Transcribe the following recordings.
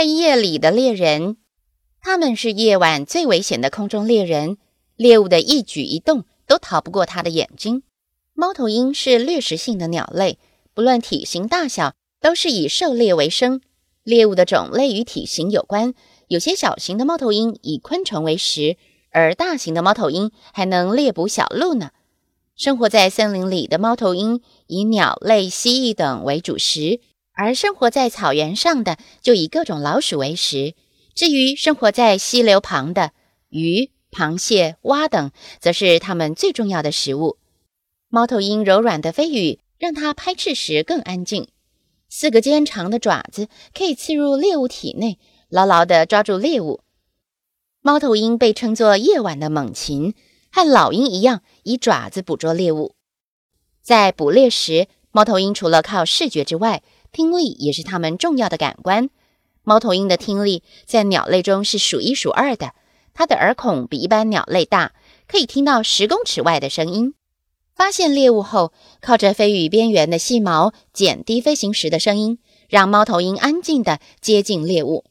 黑夜里的猎人，他们是夜晚最危险的空中猎人，猎物的一举一动都逃不过他的眼睛。猫头鹰是掠食性的鸟类，不论体型大小，都是以狩猎为生。猎物的种类与体型有关，有些小型的猫头鹰以昆虫为食，而大型的猫头鹰还能猎捕小鹿呢。生活在森林里的猫头鹰以鸟类、蜥蜴等为主食。而生活在草原上的就以各种老鼠为食，至于生活在溪流旁的鱼、螃蟹、蛙等，则是它们最重要的食物。猫头鹰柔软的飞羽让它拍翅时更安静，四个尖长的爪子可以刺入猎物体内，牢牢地抓住猎物。猫头鹰被称作夜晚的猛禽，和老鹰一样以爪子捕捉猎物。在捕猎时，猫头鹰除了靠视觉之外，听力也是它们重要的感官。猫头鹰的听力在鸟类中是数一数二的。它的耳孔比一般鸟类大，可以听到十公尺外的声音。发现猎物后，靠着飞羽边缘的细毛减低飞行时的声音，让猫头鹰安静地接近猎物。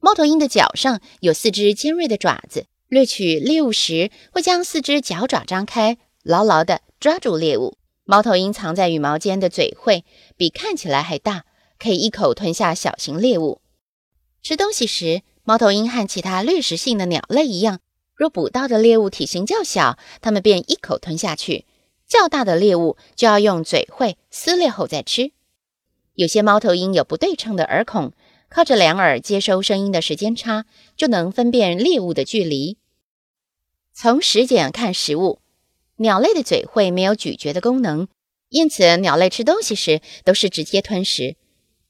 猫头鹰的脚上有四只尖锐的爪子，掠取猎物时会将四只脚爪张开，牢牢地抓住猎物。猫头鹰藏在羽毛间的嘴喙比看起来还大，可以一口吞下小型猎物。吃东西时，猫头鹰和其他掠食性的鸟类一样，若捕到的猎物体型较小，它们便一口吞下去；较大的猎物就要用嘴喙撕裂后再吃。有些猫头鹰有不对称的耳孔，靠着两耳接收声音的时间差，就能分辨猎物的距离。从食检看食物。鸟类的嘴会没有咀嚼的功能，因此鸟类吃东西时都是直接吞食。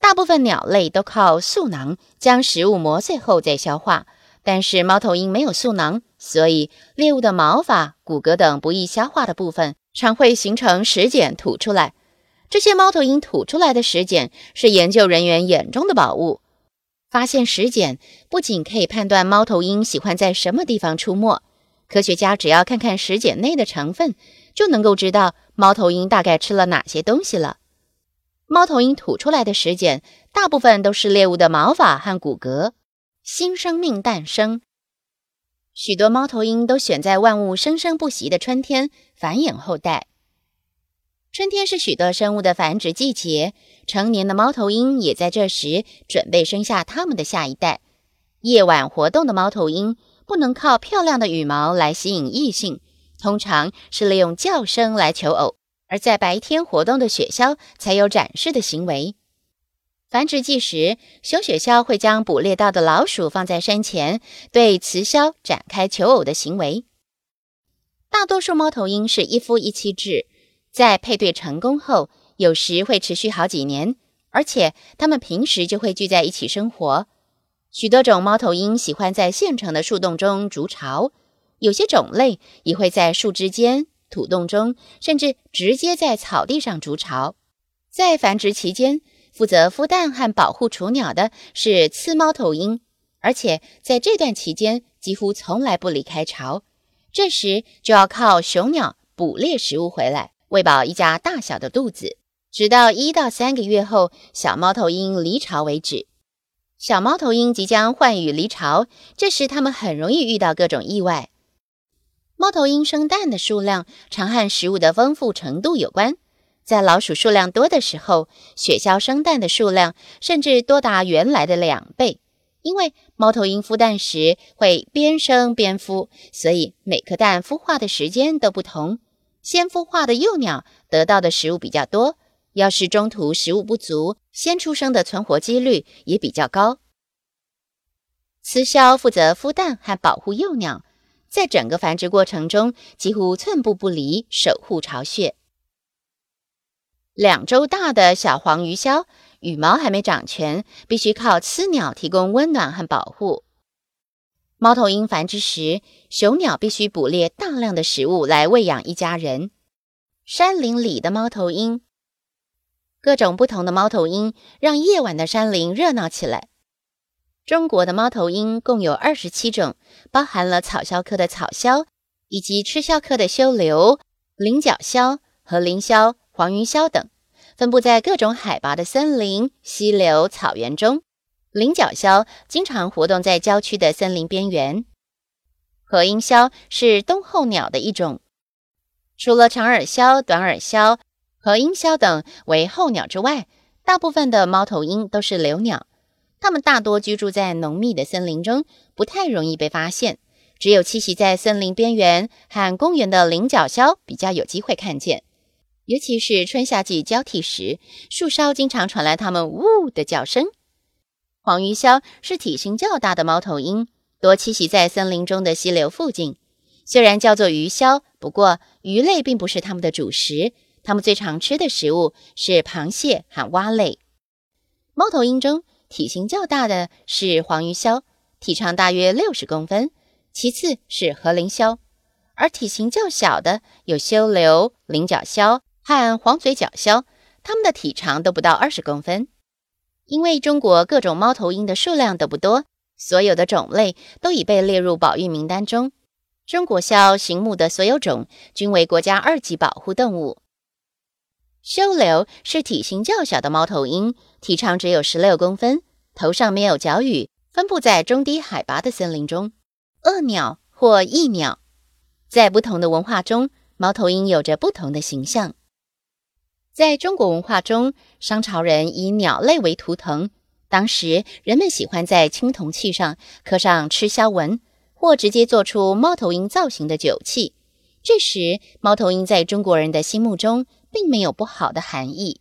大部分鸟类都靠嗉囊将食物磨碎后再消化，但是猫头鹰没有嗉囊，所以猎物的毛发、骨骼等不易消化的部分常会形成食碱吐出来。这些猫头鹰吐出来的食碱是研究人员眼中的宝物。发现食碱不仅可以判断猫头鹰喜欢在什么地方出没。科学家只要看看食碱内的成分，就能够知道猫头鹰大概吃了哪些东西了。猫头鹰吐出来的食碱大部分都是猎物的毛发和骨骼。新生命诞生，许多猫头鹰都选在万物生生不息的春天繁衍后代。春天是许多生物的繁殖季节，成年的猫头鹰也在这时准备生下它们的下一代。夜晚活动的猫头鹰。不能靠漂亮的羽毛来吸引异性，通常是利用叫声来求偶；而在白天活动的雪橇才有展示的行为。繁殖季时，雄雪橇会将捕猎到的老鼠放在身前，对雌鸮展开求偶的行为。大多数猫头鹰是一夫一妻制，在配对成功后，有时会持续好几年，而且它们平时就会聚在一起生活。许多种猫头鹰喜欢在现成的树洞中筑巢，有些种类也会在树枝间、土洞中，甚至直接在草地上筑巢。在繁殖期间，负责孵蛋和保护雏鸟的是雌猫头鹰，而且在这段期间几乎从来不离开巢。这时就要靠雄鸟捕猎食物回来，喂饱一家大小的肚子，直到一到三个月后，小猫头鹰离巢为止。小猫头鹰即将换羽离巢，这时它们很容易遇到各种意外。猫头鹰生蛋的数量常和食物的丰富程度有关。在老鼠数量多的时候，雪橇生蛋的数量甚至多达原来的两倍。因为猫头鹰孵蛋时会边生边孵，所以每颗蛋孵化的时间都不同。先孵化的幼鸟得到的食物比较多。要是中途食物不足，先出生的存活几率也比较高。雌枭负责孵蛋和保护幼鸟，在整个繁殖过程中几乎寸步不离，守护巢穴。两周大的小黄鱼枭羽毛还没长全，必须靠雌鸟提供温暖和保护。猫头鹰繁殖时，雄鸟必须捕猎大量的食物来喂养一家人。山林里的猫头鹰，各种不同的猫头鹰让夜晚的山林热闹起来。中国的猫头鹰共有二十七种，包含了草鸮科的草鸮，以及鸱鸮科的修留、菱角鸮和林鸮、黄云鸮等，分布在各种海拔的森林、溪流、草原中。菱角鸮经常活动在郊区的森林边缘。和音鸮是冬候鸟的一种。除了长耳鸮、短耳鸮、和鹰鸮等为候鸟之外，大部分的猫头鹰都是留鸟。它们大多居住在浓密的森林中，不太容易被发现。只有栖息在森林边缘和公园的菱角鸮比较有机会看见。尤其是春夏季交替时，树梢经常传来它们呜的叫声。黄鱼鸮是体型较大的猫头鹰，多栖息在森林中的溪流附近。虽然叫做鱼鸮，不过鱼类并不是它们的主食。它们最常吃的食物是螃蟹和蛙类。猫头鹰中体型较大的是黄鱼鸮，体长大约六十公分；其次是和林鸮，而体型较小的有修留、菱角鸮和黄嘴角鸮，它们的体长都不到二十公分。因为中国各种猫头鹰的数量都不多，所有的种类都已被列入保育名单中。中国鸮形目的所有种均为国家二级保护动物。修留是体型较小的猫头鹰，体长只有十六公分，头上没有角羽，分布在中低海拔的森林中。恶鸟或异鸟，在不同的文化中，猫头鹰有着不同的形象。在中国文化中，商朝人以鸟类为图腾，当时人们喜欢在青铜器上刻上吃枭纹。或直接做出猫头鹰造型的酒器，这时猫头鹰在中国人的心目中并没有不好的含义。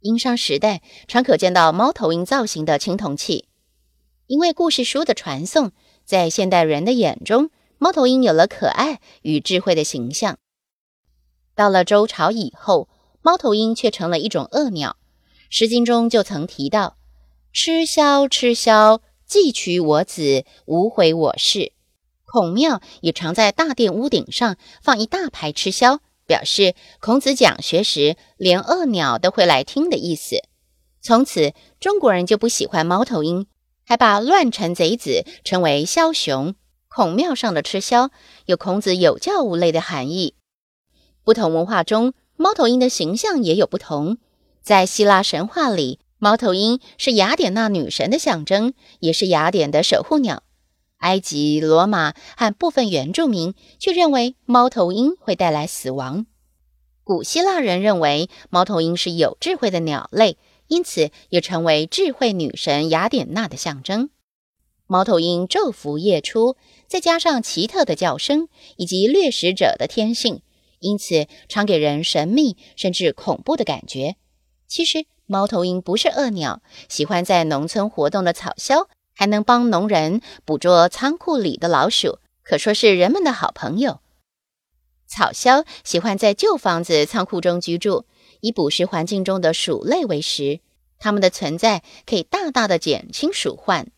殷商时代常可见到猫头鹰造型的青铜器，因为故事书的传颂，在现代人的眼中，猫头鹰有了可爱与智慧的形象。到了周朝以后，猫头鹰却成了一种恶鸟，《诗经》中就曾提到：“吃枭，吃枭。”既取我子，无悔我事。孔庙也常在大殿屋顶上放一大排吃枭，表示孔子讲学时连恶鸟都会来听的意思。从此，中国人就不喜欢猫头鹰，还把乱臣贼子称为枭雄。孔庙上的吃枭有孔子有教无类的含义。不同文化中，猫头鹰的形象也有不同。在希腊神话里。猫头鹰是雅典娜女神的象征，也是雅典的守护鸟。埃及、罗马和部分原住民却认为猫头鹰会带来死亡。古希腊人认为猫头鹰是有智慧的鸟类，因此也成为智慧女神雅典娜的象征。猫头鹰昼伏夜出，再加上奇特的叫声以及掠食者的天性，因此常给人神秘甚至恐怖的感觉。其实。猫头鹰不是恶鸟，喜欢在农村活动的草鸮，还能帮农人捕捉仓库里的老鼠，可说是人们的好朋友。草鸮喜欢在旧房子、仓库中居住，以捕食环境中的鼠类为食。它们的存在可以大大的减轻鼠患。